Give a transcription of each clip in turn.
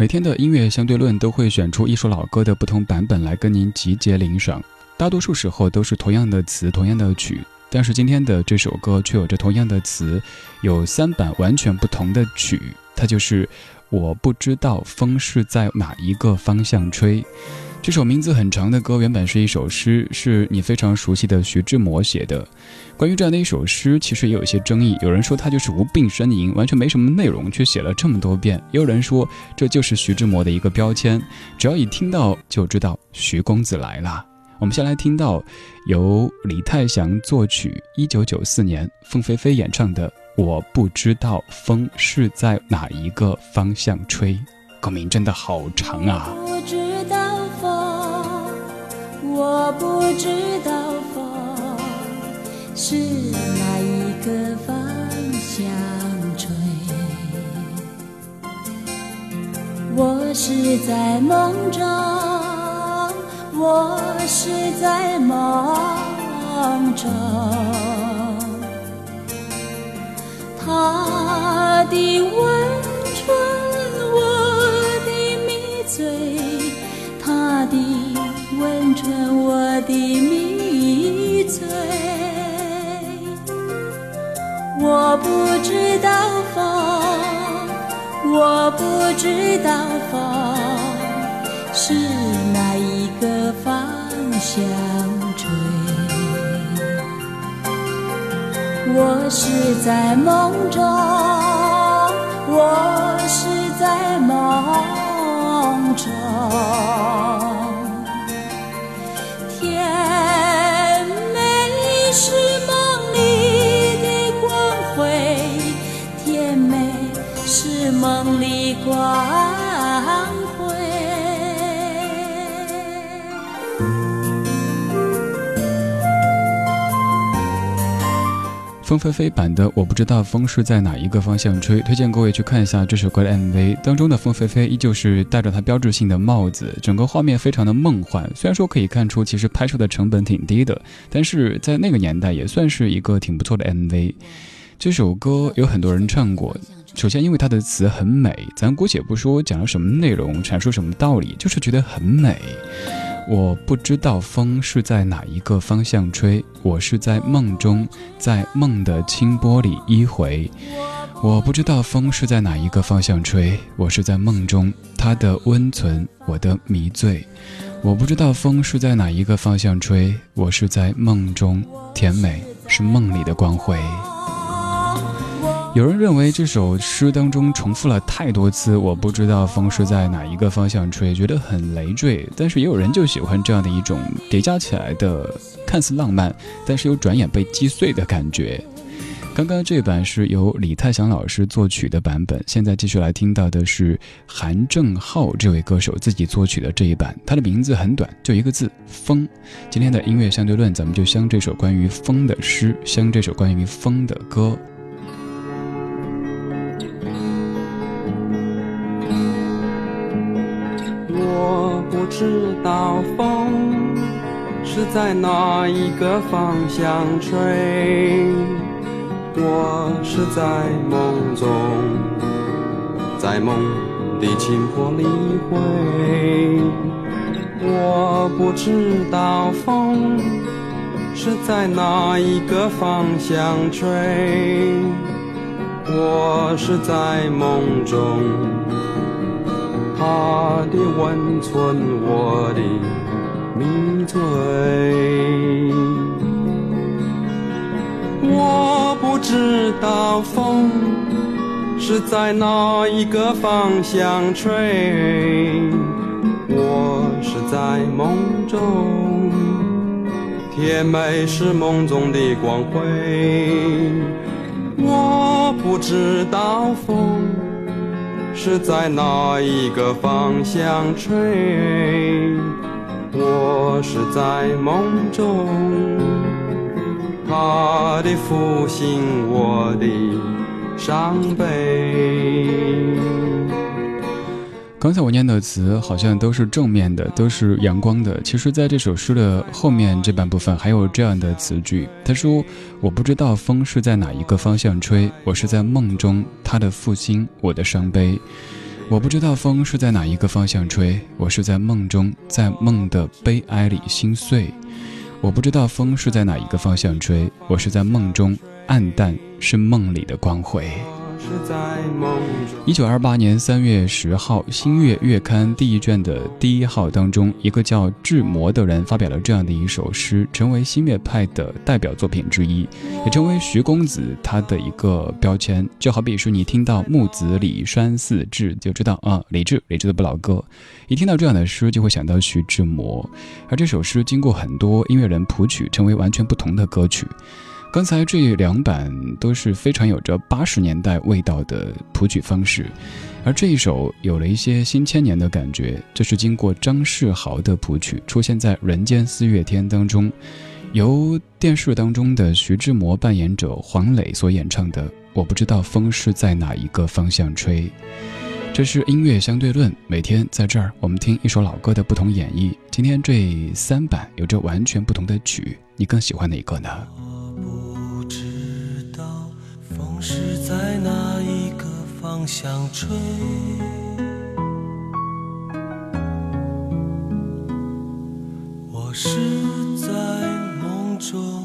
每天的音乐相对论都会选出一首老歌的不同版本来跟您集结领赏，大多数时候都是同样的词、同样的曲，但是今天的这首歌却有着同样的词，有三版完全不同的曲，它就是我不知道风是在哪一个方向吹。这首名字很长的歌原本是一首诗，是你非常熟悉的徐志摩写的。关于这样的一首诗，其实也有一些争议。有人说它就是无病呻吟，完全没什么内容，却写了这么多遍；也有人说这就是徐志摩的一个标签，只要一听到就知道徐公子来了。我们先来听到由李泰祥作曲，一九九四年凤飞飞演唱的《我不知道风是在哪一个方向吹》，歌名真的好长啊。我不知道风是哪一个方向吹，我是在梦中，我是在梦中，他的温当风是那一个方向吹我是在梦中我是在梦中甜美是梦里的光辉甜美是梦里光风飞飞版的，我不知道风是在哪一个方向吹。推荐各位去看一下这首歌的 MV，当中的风飞飞依旧是戴着它标志性的帽子，整个画面非常的梦幻。虽然说可以看出，其实拍摄的成本挺低的，但是在那个年代也算是一个挺不错的 MV。这首歌有很多人唱过。首先，因为它的词很美，咱姑且不说讲了什么内容，阐述什么道理，就是觉得很美。我不知道风是在哪一个方向吹，我是在梦中，在梦的清波里依回。我不知道风是在哪一个方向吹，我是在梦中，它的温存，我的迷醉。我不知道风是在哪一个方向吹，我是在梦中，甜美是梦里的光辉。有人认为这首诗当中重复了太多次，我不知道风是在哪一个方向吹，觉得很累赘。但是也有人就喜欢这样的一种叠加起来的，看似浪漫，但是又转眼被击碎的感觉。刚刚这版是由李泰祥老师作曲的版本，现在继续来听到的是韩正浩这位歌手自己作曲的这一版，他的名字很短，就一个字“风”。今天的音乐相对论，咱们就相这首关于风的诗，相这首关于风的歌。知道风是在哪一个方向吹？我是在梦中，在梦的清波里回。我不知道风是在哪一个方向吹？我是在梦中。他的温存，我的迷醉。我不知道风是在哪一个方向吹，我是在梦中，甜美是梦中的光辉。我不知道风。是在哪一个方向吹？我是在梦中，他的抚心，我的伤悲。刚才我念的词好像都是正面的，都是阳光的。其实，在这首诗的后面这半部分还有这样的词句：“他说，我不知道风是在哪一个方向吹，我是在梦中，他的负心，我的伤悲。”我不知道风是在哪一个方向吹，我是在梦中，在梦的悲哀里心碎。我不知道风是在哪一个方向吹，我是在梦中，暗淡是梦里的光辉。一九二八年三月十号，《新月》月刊第一卷的第一号当中，一个叫志摩的人发表了这样的一首诗，成为新月派的代表作品之一，也成为徐公子他的一个标签。就好比说你听到木子李栓四志，就知道啊，李志，李志的不老歌。一听到这样的诗，就会想到徐志摩。而这首诗经过很多音乐人谱曲，成为完全不同的歌曲。刚才这两版都是非常有着八十年代味道的谱曲方式，而这一首有了一些新千年的感觉，这是经过张世豪的谱曲，出现在《人间四月天》当中，由电视当中的徐志摩扮演者黄磊所演唱的《我不知道风是在哪一个方向吹》。这是音乐相对论，每天在这儿我们听一首老歌的不同演绎。今天这三版有着完全不同的曲，你更喜欢哪一个呢？是在哪一个方向吹？我是在梦中，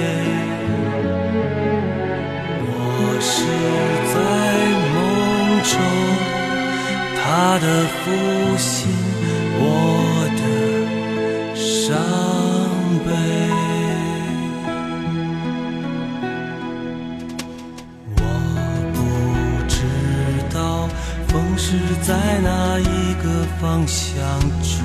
他的负心。我的伤悲，我不知道风是在哪一个方向吹，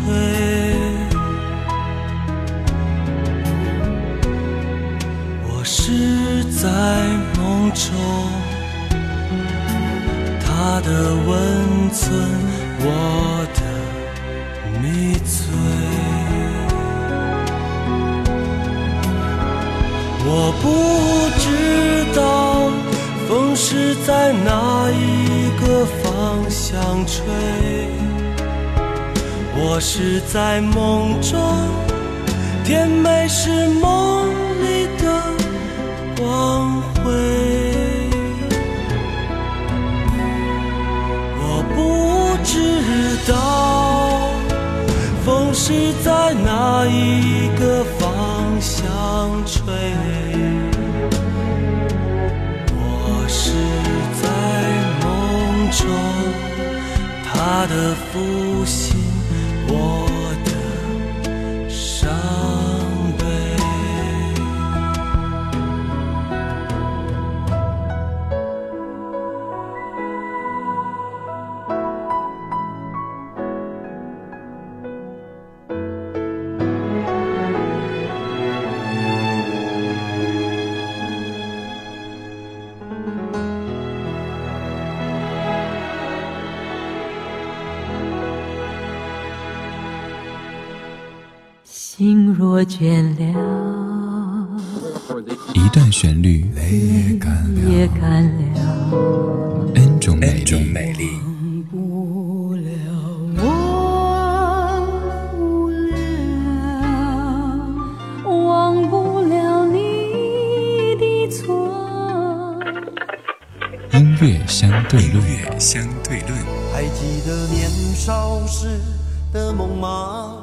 我是在梦中，他的温存，我的。迷醉，我不知道风是在哪一个方向吹，我是在梦中，甜美是梦里的光是在哪一个方向吹？我是在梦中，他的父亲我若倦了，一段旋律也干了，N 种美丽。忘不了，忘不了，忘不了你的错。音乐相对论，相对论。还记得年少时的梦吗？